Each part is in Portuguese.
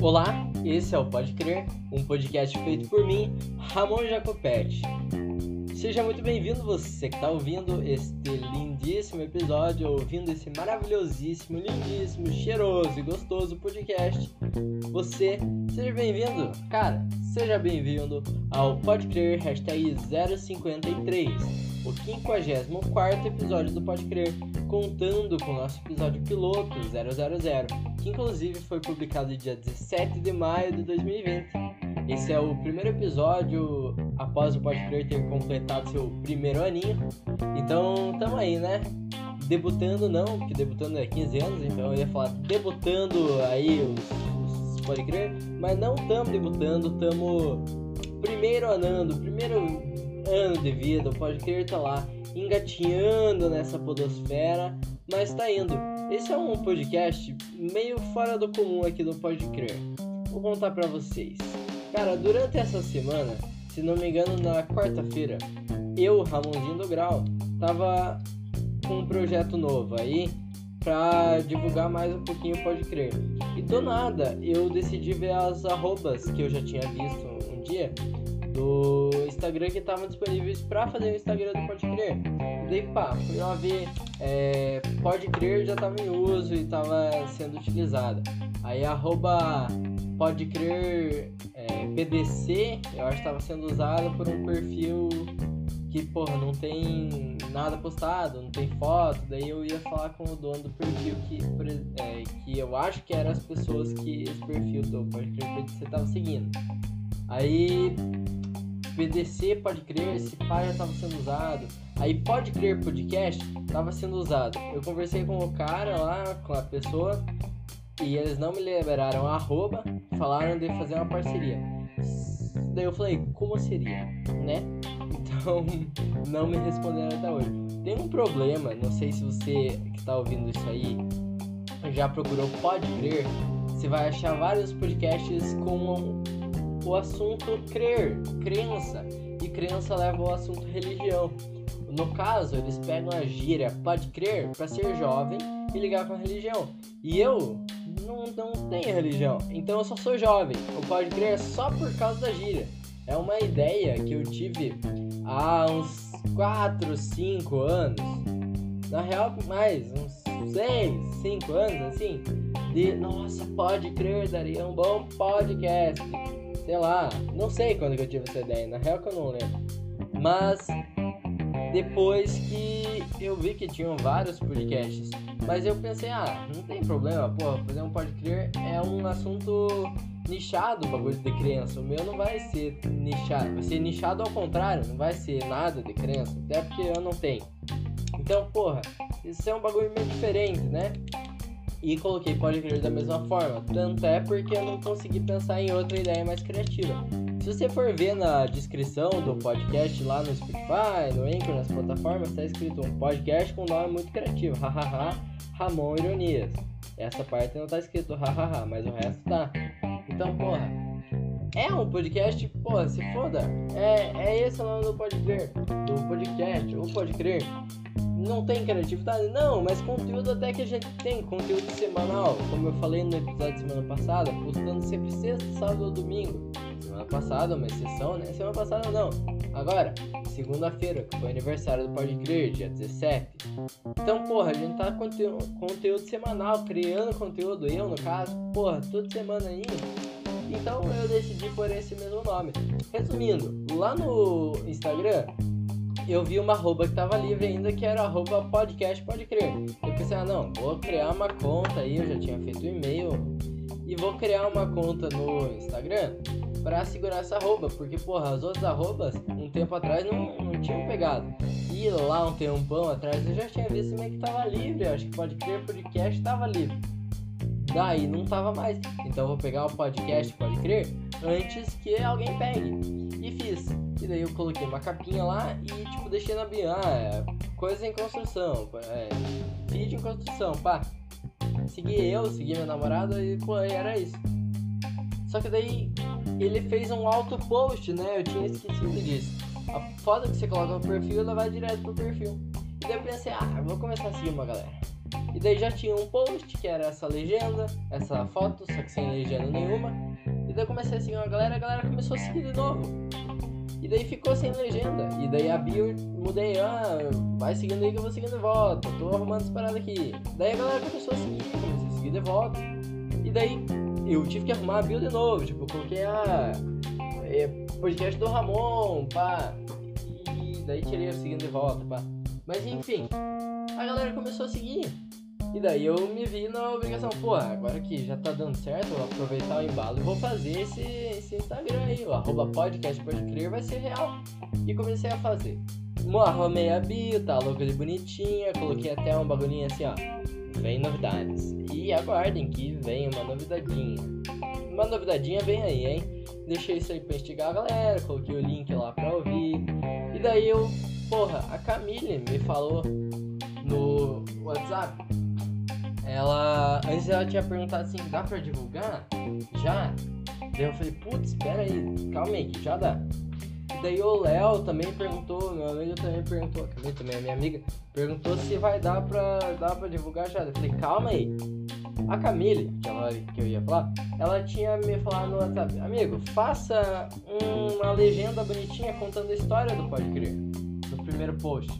Olá, esse é o Pode Crer, um podcast feito por mim, Ramon Jacopetti. Seja muito bem-vindo você que está ouvindo este lindíssimo episódio, ouvindo esse maravilhosíssimo, lindíssimo, cheiroso e gostoso podcast. Você, seja bem-vindo, cara, seja bem-vindo ao Pode Crer hashtag 053, o 54 episódio do Pode Crer, contando com o nosso episódio piloto 000, que inclusive foi publicado dia 17 de maio de 2020. Esse é o primeiro episódio após o Pode Crer ter completado seu primeiro aninho. Então, tamo aí, né? Debutando não, porque debutando é 15 anos, então eu ia falar debutando aí os, os Pode Crer, mas não tamo debutando, tamo primeiro anando, primeiro ano de vida, o Pode Crer tá lá engatinhando nessa podosfera, mas tá indo. Esse é um podcast meio fora do comum aqui do Pode Crer. Vou contar para vocês. Cara, durante essa semana, se não me engano, na quarta-feira, eu, Ramonzinho do Grau, tava com um projeto novo aí pra divulgar mais um pouquinho, pode crer. E do nada, eu decidi ver as arrobas que eu já tinha visto um dia do Instagram que estavam disponíveis para fazer o Instagram do Pode Crer. Daí, pá, fui lá ver, é, Pode Crer já estava em uso e estava sendo utilizada. Aí, arroba Pode Crer é, PDC, eu acho que estava sendo usada por um perfil que, porra, não tem nada postado, não tem foto. Daí eu ia falar com o dono do perfil que, é, que eu acho que eram as pessoas que esse perfil do Pode Crer PDC estava seguindo. Aí PDC pode crer, esse pai já estava sendo usado. Aí pode crer podcast estava sendo usado. Eu conversei com o cara lá, com a pessoa, e eles não me liberaram a arroba, falaram de fazer uma parceria. Daí eu falei, como seria, né? Então não me responderam até hoje. Tem um problema, não sei se você que está ouvindo isso aí já procurou Pode Crer, você vai achar vários podcasts com o assunto crer, crença, e crença leva ao assunto religião. No caso, eles pegam a gíria pode crer para ser jovem e ligar com a religião. E eu não, não tenho religião, então eu só sou jovem. O pode crer é só por causa da gíria. É uma ideia que eu tive há uns 4, 5 anos. Na real, mais, uns 6, 5 anos assim. De nossa, pode crer, daria um bom podcast sei lá, não sei quando que eu tive essa ideia, na real que eu não lembro. Mas depois que eu vi que tinham vários podcasts, mas eu pensei, ah, não tem problema, pô, fazer um podcast é um assunto nichado, bagulho de criança. O meu não vai ser nichado, vai ser nichado ao contrário, não vai ser nada de criança, até porque eu não tenho. Então, porra, isso é um bagulho meio diferente, né? E coloquei pode crer da mesma forma. Tanto é porque eu não consegui pensar em outra ideia mais criativa. Se você for ver na descrição do podcast lá no Spotify, no Anchor, nas plataformas, está escrito um podcast com um nome muito criativo. Hahaha, Ramon Ironias. Essa parte não está escrito hahaha, mas o resto tá. Então, porra, é um podcast, porra, se foda. É, é esse o nome do podcast, do podcast, ou pode crer não tem criatividade? Não, mas conteúdo até que a gente tem, conteúdo semanal, como eu falei no episódio de semana passada, postando sempre sexta, sábado ou domingo. Semana passada, uma exceção, né? Semana passada não. Agora, segunda-feira, que foi aniversário do Pode Crer, dia 17. Então, porra, a gente tá com conteúdo, conteúdo semanal, criando conteúdo, eu no caso, porra, toda semana aí. Então eu decidi por esse mesmo nome. Resumindo, lá no Instagram eu vi uma arroba que tava livre ainda, que era arroba podcast pode crer. Eu pensei, ah não, vou criar uma conta aí, eu já tinha feito o um e-mail, e vou criar uma conta no Instagram para segurar essa arroba, porque porra, as outras arrobas um tempo atrás não, não tinham pegado. E lá um tempão atrás eu já tinha visto meio que tava livre, acho que pode crer podcast tava livre. Daí não tava mais. Então vou pegar o podcast, pode crer, antes que alguém pegue. E fiz. Daí eu coloquei uma capinha lá e tipo deixei na bio. Ah, é, coisa em construção. É, vídeo em construção, pá. Segui eu, segui minha namorada e pô, era isso. Só que daí ele fez um auto post, né? Eu tinha esquecido disso. A foto que você coloca no perfil, ela vai direto pro perfil. E daí eu pensei, ah, vou começar a seguir uma galera. E daí já tinha um post que era essa legenda, essa foto, só que sem legenda nenhuma. E daí eu comecei a seguir uma galera, a galera começou a seguir de novo. E daí ficou sem legenda. E daí a bio mudei, ah, vai seguindo aí que eu vou seguindo de volta. Tô arrumando as paradas aqui. Daí a galera começou a seguir, comecei a seguir de volta. E daí eu tive que arrumar a bio de novo. Tipo, coloquei a. É, podcast do Ramon, pá. E daí tirei o seguindo de volta, pá. Mas enfim, a galera começou a seguir. E daí eu me vi na obrigação, pô, agora que já tá dando certo, vou aproveitar o embalo e vou fazer esse, esse Instagram aí, o arroba podcast pode crer vai ser real. E comecei a fazer. Arrumei a bio, tá louca de bonitinha, coloquei até um bagulhinho assim, ó. Vem novidades. E aguardem que vem uma novidadinha. Uma novidadinha vem aí, hein? Deixei isso aí pra instigar a galera, coloquei o link lá pra ouvir. E daí eu, porra, a Camille me falou no WhatsApp ela. Antes ela tinha perguntado assim, dá pra divulgar? Já? Daí eu falei, putz, espera aí, calma aí, já dá. E daí o Léo também perguntou, meu amigo também perguntou, Camille também, a minha amiga, perguntou se vai dar pra, dar pra divulgar já. Eu falei, calma aí. A Camille, aquela que eu ia falar, ela tinha me falado no WhatsApp, amigo, faça uma legenda bonitinha contando a história do Pode Crer, no primeiro post.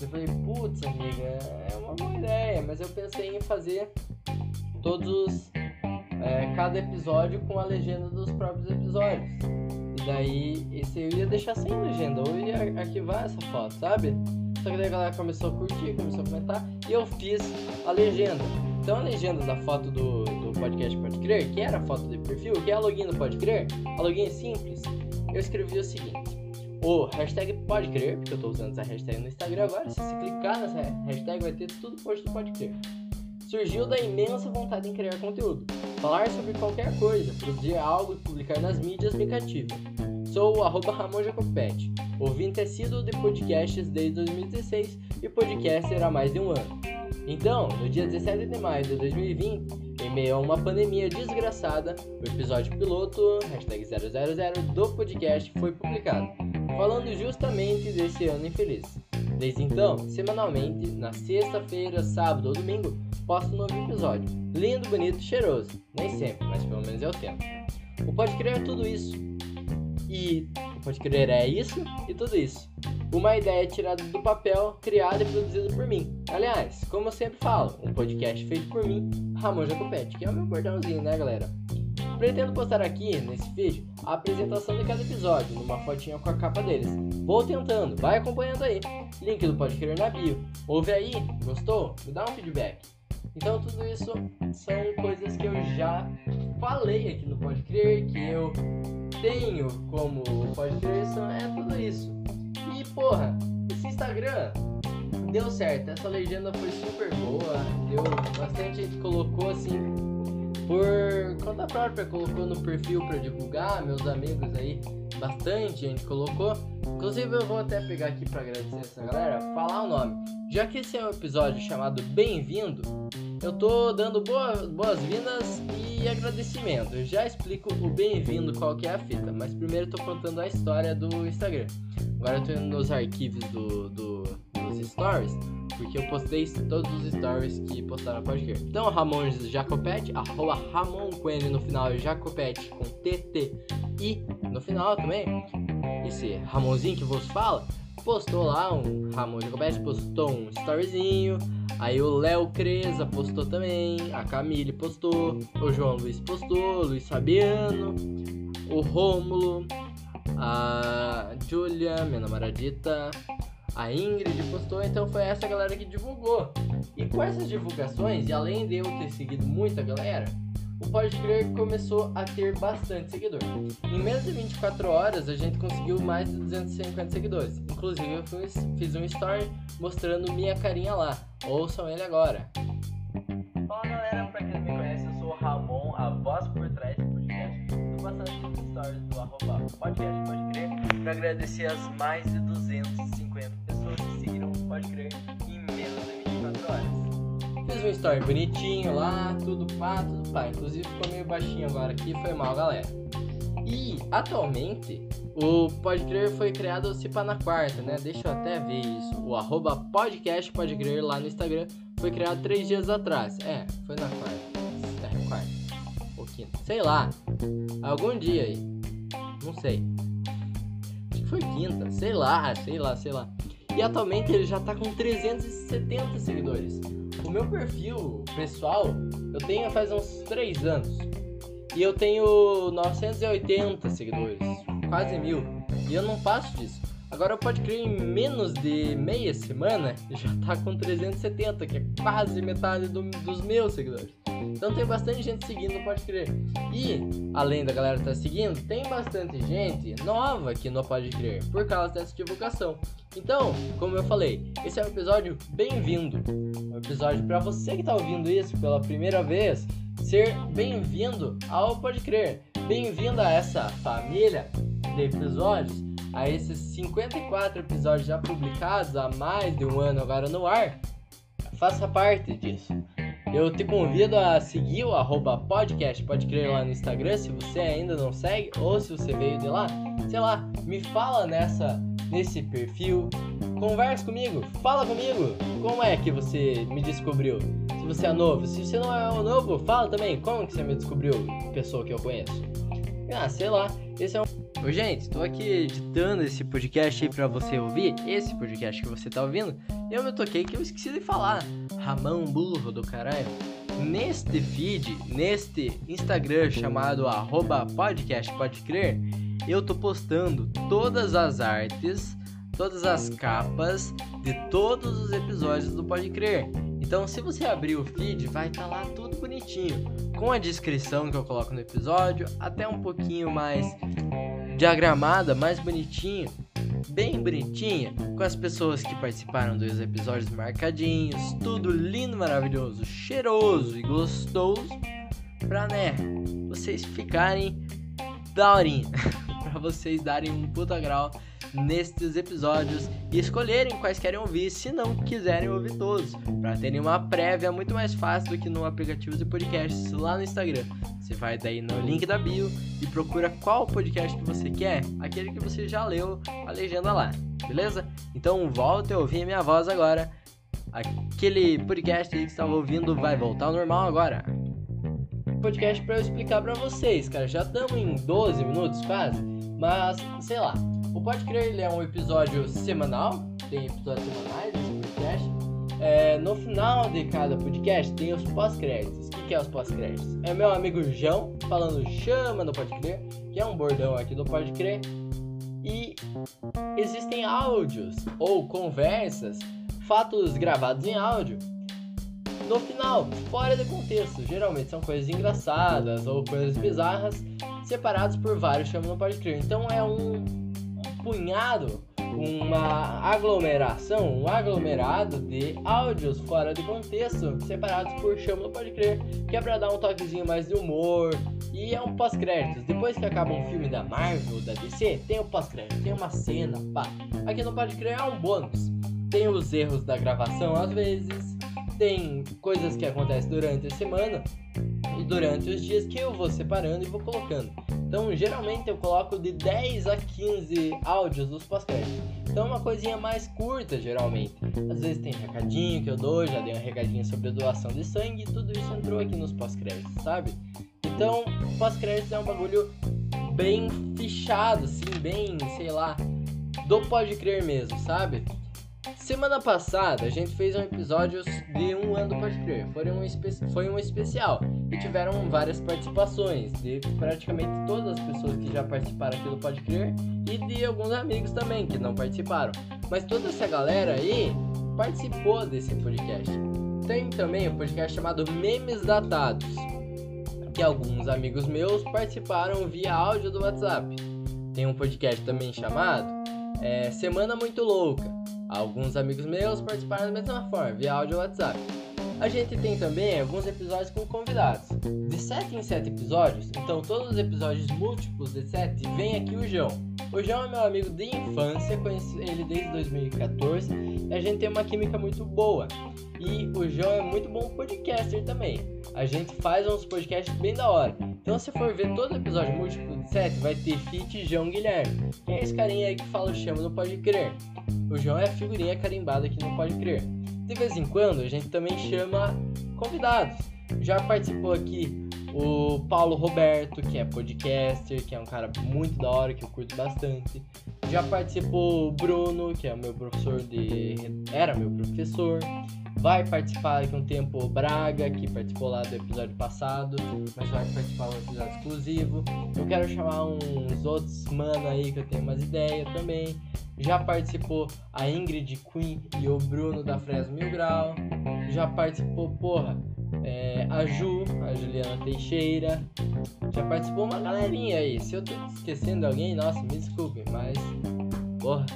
Eu falei, putz, amiga, é uma boa ideia, mas eu pensei em fazer todos, é, cada episódio com a legenda dos próprios episódios. E daí, esse eu ia deixar sem legenda, ou ia arquivar essa foto, sabe? Só que daí a galera começou a curtir, começou a comentar, e eu fiz a legenda. Então a legenda da foto do, do podcast Pode Crer, que era a foto de perfil, que é a login do Pode Crer, a login é simples, eu escrevi o seguinte o hashtag pode crer, porque eu tô usando essa hashtag no Instagram agora. Se você clicar nessa hashtag, vai ter tudo posto do pode crer. Surgiu da imensa vontade em criar conteúdo. Falar sobre qualquer coisa, produzir algo e publicar nas mídias me cativa. Sou o arroba Ramon Jacopete, ouvinte assíduo de podcasts desde 2016 e podcaster há mais de um ano. Então, no dia 17 de maio de 2020, em meio a uma pandemia desgraçada, o episódio piloto, hashtag 000, do podcast foi publicado falando justamente desse ano infeliz. Desde então, semanalmente, na sexta-feira, sábado ou domingo, posto um novo episódio. Lindo, bonito cheiroso. Nem sempre, mas pelo menos eu tento. O Pode Crer é tudo isso. E o Pode Crer é isso e tudo isso. Uma ideia tirada do papel, criada e produzida por mim. Aliás, como eu sempre falo, um podcast feito por mim, Ramon Jacopete, que é o meu bordãozinho, né, galera? Pretendo postar aqui, nesse vídeo, a apresentação de cada episódio, numa fotinha com a capa deles. Vou tentando, vai acompanhando aí. Link do Pode Crer na bio. Ouve aí, gostou? Me dá um feedback. Então tudo isso são coisas que eu já falei aqui no Pode Crer, que eu tenho como Pode Crer, é tudo isso. E porra, esse Instagram deu certo, essa legenda foi super boa, deu bastante colocou assim por conta própria, colocou no perfil para divulgar, meus amigos aí, bastante gente colocou. Inclusive eu vou até pegar aqui para agradecer essa galera, falar o nome. Já que esse é um episódio chamado Bem-vindo, eu tô dando boas-vindas e agradecimento. Eu já explico o bem-vindo qual que é a fita, mas primeiro eu tô contando a história do Instagram. Agora eu tô indo nos arquivos do, do, dos stories porque eu postei todos os stories que postaram pode crer. Então, Ramon Jacopete, arroba Ramon Coelho no final, Jacopete com TT e no final também, esse Ramonzinho que vos fala, postou lá um Ramon Jacopete, postou um storyzinho. Aí o Léo Creza postou também, a Camille postou, o João Luiz postou, Luiz Fabiano, o Rômulo, a Julia, minha namoradita, a Ingrid postou, então foi essa galera que divulgou. E com essas divulgações, e além de eu ter seguido muita galera, o Pode Crer começou a ter bastante seguidor. Em menos de 24 horas, a gente conseguiu mais de 250 seguidores. Inclusive, eu fiz um story mostrando minha carinha lá. Ouçam ele agora. Fala galera, pra quem não me conhece, eu sou o Ramon, a voz por trás do podcast. Tô nos stories do arroba podcast Pode Crer pra agradecer as mais de 250 Pode Crer em menos de 24 horas. Fiz um story bonitinho lá, tudo pá, tudo pá. Inclusive ficou meio baixinho agora aqui, foi mal, galera. E atualmente o Pode Crer foi criado se pá na quarta, né? Deixa eu até ver isso. O arroba podcast Pode Crer lá no Instagram foi criado três dias atrás. É, foi na quarta. É, quarta. Ou quinta. Sei lá. Algum dia aí. Não sei. Acho que foi quinta. Sei lá, sei lá, sei lá. E atualmente ele já tá com 370 seguidores. O meu perfil pessoal eu tenho faz uns 3 anos. E eu tenho 980 seguidores, quase mil. E eu não passo disso. Agora pode crer em menos de meia semana já tá com 370, que é quase metade do, dos meus seguidores. Então tem bastante gente seguindo, pode crer. E além da galera estar tá seguindo, tem bastante gente nova aqui no Pode Crer por causa dessa divulgação. Então, como eu falei, esse é um episódio bem-vindo. Um episódio para você que está ouvindo isso pela primeira vez, ser bem-vindo ao Pode Crer. Bem-vindo a essa família de episódios, a esses 54 episódios já publicados há mais de um ano agora no ar. Faça parte disso. Eu te convido a seguir o arroba podcast, pode crer lá no Instagram, se você ainda não segue, ou se você veio de lá, sei lá, me fala nessa nesse perfil. Converse comigo, fala comigo. Como é que você me descobriu? Se você é novo, se você não é novo, fala também. Como que você me descobriu, pessoa que eu conheço? Ah, sei lá. Esse é um. Ô, gente, tô aqui editando esse podcast aí pra você ouvir. Esse podcast que você tá ouvindo. E eu me toquei que eu esqueci de falar. Ramão burro do caralho. Neste feed, neste Instagram chamado arroba podcast pode crer, eu tô postando todas as artes, todas as capas de todos os episódios do Pode Crer. Então, se você abrir o feed, vai estar tá lá tudo bonitinho, com a descrição que eu coloco no episódio, até um pouquinho mais diagramada, mais bonitinho, bem bonitinha, com as pessoas que participaram dos episódios marcadinhos, tudo lindo, maravilhoso, cheiroso e gostoso, pra né, vocês ficarem daorinha. para vocês darem um puta grau nestes episódios e escolherem quais querem ouvir, se não quiserem ouvir todos, para terem uma prévia muito mais fácil do que no aplicativo de podcasts lá no Instagram. Você vai daí no link da bio e procura qual podcast que você quer, aquele que você já leu a legenda lá, beleza? Então volta a ouvir minha voz agora. Aquele podcast que estava ouvindo vai voltar ao normal agora podcast para eu explicar para vocês, cara. Já estamos em 12 minutos quase, mas sei lá. O Pode Crer ele é um episódio semanal, tem episódios semanais nesse podcast. É, no final de cada podcast tem os pós-créditos. O que, que é os pós-créditos? É meu amigo João falando chama no Pode Crer, que é um bordão aqui do Pode Crer. E existem áudios ou conversas, fatos gravados em áudio no final, fora de contexto. Geralmente são coisas engraçadas ou coisas bizarras, separados por vários chama no Pode Crer. Então é um, punhado, uma aglomeração, um aglomerado de áudios fora de contexto, separados por chama no Pode Crer, que é pra dar um toquezinho mais de humor. E é um pós-créditos. Depois que acaba um filme da Marvel, da DC, tem um pós-crédito, tem uma cena, pá. Aqui no Pode Crer é um bônus. Tem os erros da gravação às vezes, tem coisas que acontecem durante a semana e durante os dias que eu vou separando e vou colocando. Então, geralmente eu coloco de 10 a 15 áudios dos pós-créditos. Então, é uma coisinha mais curta, geralmente. Às vezes tem recadinho que eu dou, já dei um recadinho sobre a doação de sangue, e tudo isso entrou aqui nos pós-créditos, sabe? Então, pós-créditos é um bagulho bem fichado, assim, bem, sei lá, do pode crer mesmo, sabe? Semana passada a gente fez um episódio de um ano do Pode Crer. Foi um, foi um especial e tiveram várias participações de praticamente todas as pessoas que já participaram aqui do Pode Crer e de alguns amigos também que não participaram. Mas toda essa galera aí participou desse podcast. Tem também um podcast chamado Memes Datados, que alguns amigos meus participaram via áudio do WhatsApp. Tem um podcast também chamado é, Semana Muito Louca Alguns amigos meus participaram da mesma forma, via áudio ou WhatsApp. A gente tem também alguns episódios com convidados. De 7 em 7 episódios, então todos os episódios múltiplos de 7, vem aqui o João. O João é meu amigo de infância, conheci ele desde 2014 e a gente tem uma química muito boa. E o João é muito bom podcaster também. A gente faz uns podcasts bem da hora. Então, se for ver todo episódio múltiplo de 7, vai ter Fit João Guilherme. Quem é esse carinha aí que fala o chama não pode crer? O João é a figurinha carimbada que não pode crer. De vez em quando, a gente também chama convidados. Já participou aqui o Paulo Roberto, que é podcaster, que é um cara muito da hora, que eu curto bastante. Já participou o Bruno, que é meu professor de. era meu professor. Vai participar aqui um tempo o Braga, que participou lá do episódio passado, mas vai participar um episódio exclusivo. Eu quero chamar uns outros mano aí que eu tenho umas ideias também. Já participou a Ingrid Queen e o Bruno da Fresno Mil Grau. Já participou, porra, é, a Ju, a Juliana Teixeira. Já participou uma galerinha aí. Se eu tô esquecendo alguém, nossa, me desculpe, mas. Porra,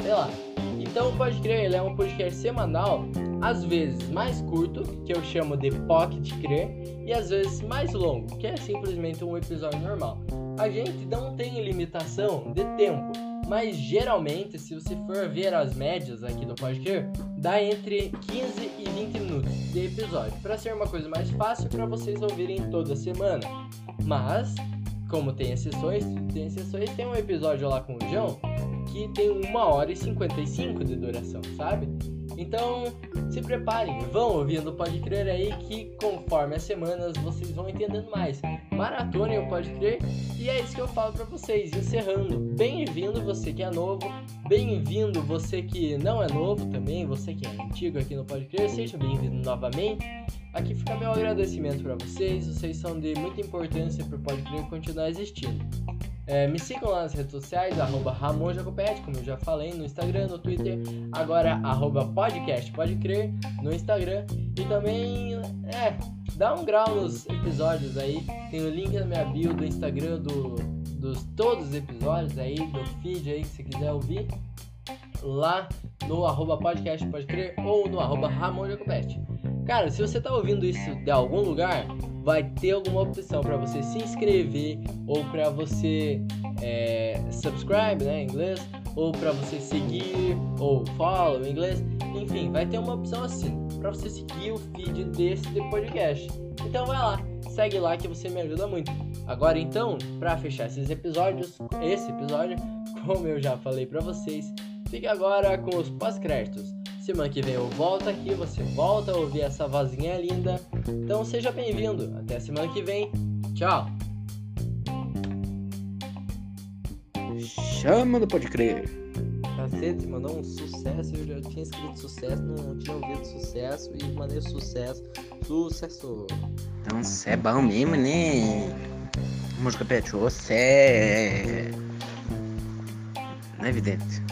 sei lá. Então, pode crer, ele é um podcast semanal, às vezes mais curto, que eu chamo de Pocket Crer, e às vezes mais longo, que é simplesmente um episódio normal. A gente não tem limitação de tempo, mas geralmente, se você for ver as médias aqui do podcast, dá entre 15 e 20 minutos de episódio, para ser uma coisa mais fácil para vocês ouvirem toda semana. Mas, como tem exceções, tem exceções, tem um episódio lá com o João que tem 1 hora e 55 de duração, sabe? Então, se preparem, vão ouvindo Pode Crer aí que conforme as semanas vocês vão entendendo mais. Maratona o Pode Crer e é isso que eu falo para vocês, encerrando. Bem-vindo você que é novo, bem-vindo você que não é novo também, você que é antigo aqui no Pode Crer, seja bem-vindo novamente. Aqui fica meu agradecimento para vocês, vocês são de muita importância para o Pode Crer continuar existindo. É, me sigam lá nas redes sociais, arroba como eu já falei, no Instagram, no Twitter, agora arroba podcast, pode crer, no Instagram. E também, é, dá um grau nos episódios aí, tem o link na minha bio do Instagram do, dos todos os episódios aí, do feed aí, que você quiser ouvir, lá no arroba podcast, pode crer, ou no arroba. Cara, se você tá ouvindo isso de algum lugar, vai ter alguma opção para você se inscrever ou para você é, subscribe, né, em inglês, ou para você seguir ou follow em inglês. Enfim, vai ter uma opção assim para você seguir o feed desse podcast. Então vai lá, segue lá que você me ajuda muito. Agora então, para fechar esses episódios, esse episódio, como eu já falei para vocês, fique agora com os pós-créditos. Semana que vem eu volto aqui, você volta a ouvir essa vozinha linda. Então seja bem-vindo. Até semana que vem. Tchau. Chama do Pode Crer. Cacete, mandou um sucesso. Eu já tinha escrito sucesso, não tinha ouvido sucesso e mandei sucesso. Sucesso. Então você é bom mesmo, né? Música Pet, você é. Não é evidente.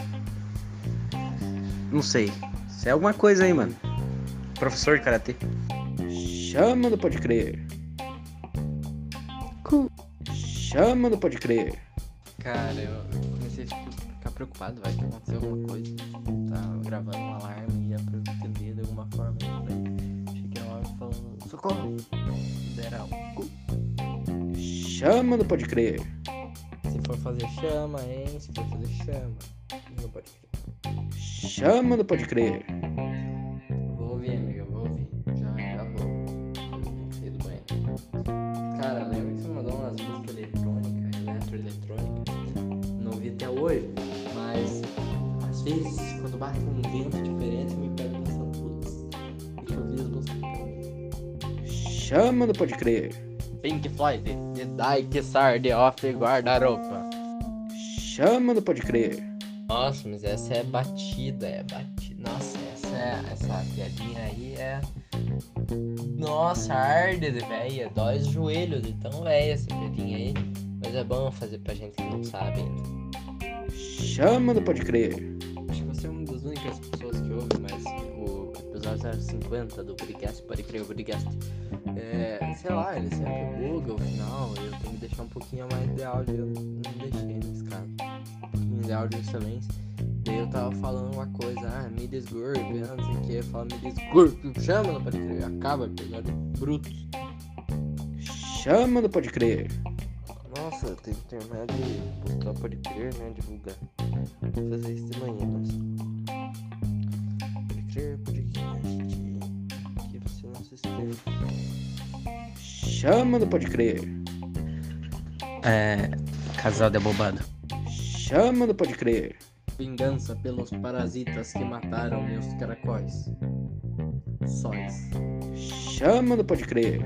Não sei. Isso é alguma coisa aí, mano. Professor de karatê. Chama do Pode Crer. Chama do Pode Crer. Cara, eu comecei tipo, a ficar preocupado, vai que aconteceu alguma coisa. Tava gravando um alarme e ia pra eu entender de alguma forma. Né? Cheguei lá falando, socorro! Era um Chama do Pode Crer. Se for fazer chama, hein? Se for fazer chama. Não pode crer. Chama do Pode Crer. Chama do Pode Crer. Pink Floyd, The Die Que Sarde Off Guarda-Roupa. Chama do Pode Crer. Nossa, mas essa é batida, é batida. Nossa, essa, é, essa piadinha aí é. Nossa, arde de véia, dói os joelhos de tão véia essa piadinha aí. Mas é bom fazer pra gente que não sabe ainda. Chama do Pode Crer. Acho que você é uma das únicas pessoas 050 do podcast, pode crer, o podcast. É, sei lá, ele sempre buga o final, eu tenho que deixar um pouquinho a mais de áudio, eu não deixei nesse caso. Um pouquinho de áudio silêncio. Daí eu tava falando uma coisa, ah, me desgurbe, não sei o que, eu falo me desgurbe, chama, não pode crer, acaba o episódio bruto. Chama do Pode Crer. Nossa, tenho que terminar de postar pode crer, né, divulgar. Vou fazer isso de manhã, nossa. Pode crer, podcast, Chama do Pode Crer. É. Casal de abobado. Chama não pode crer. Vingança pelos parasitas que mataram meus caracóis. Sóis. Chama não pode crer.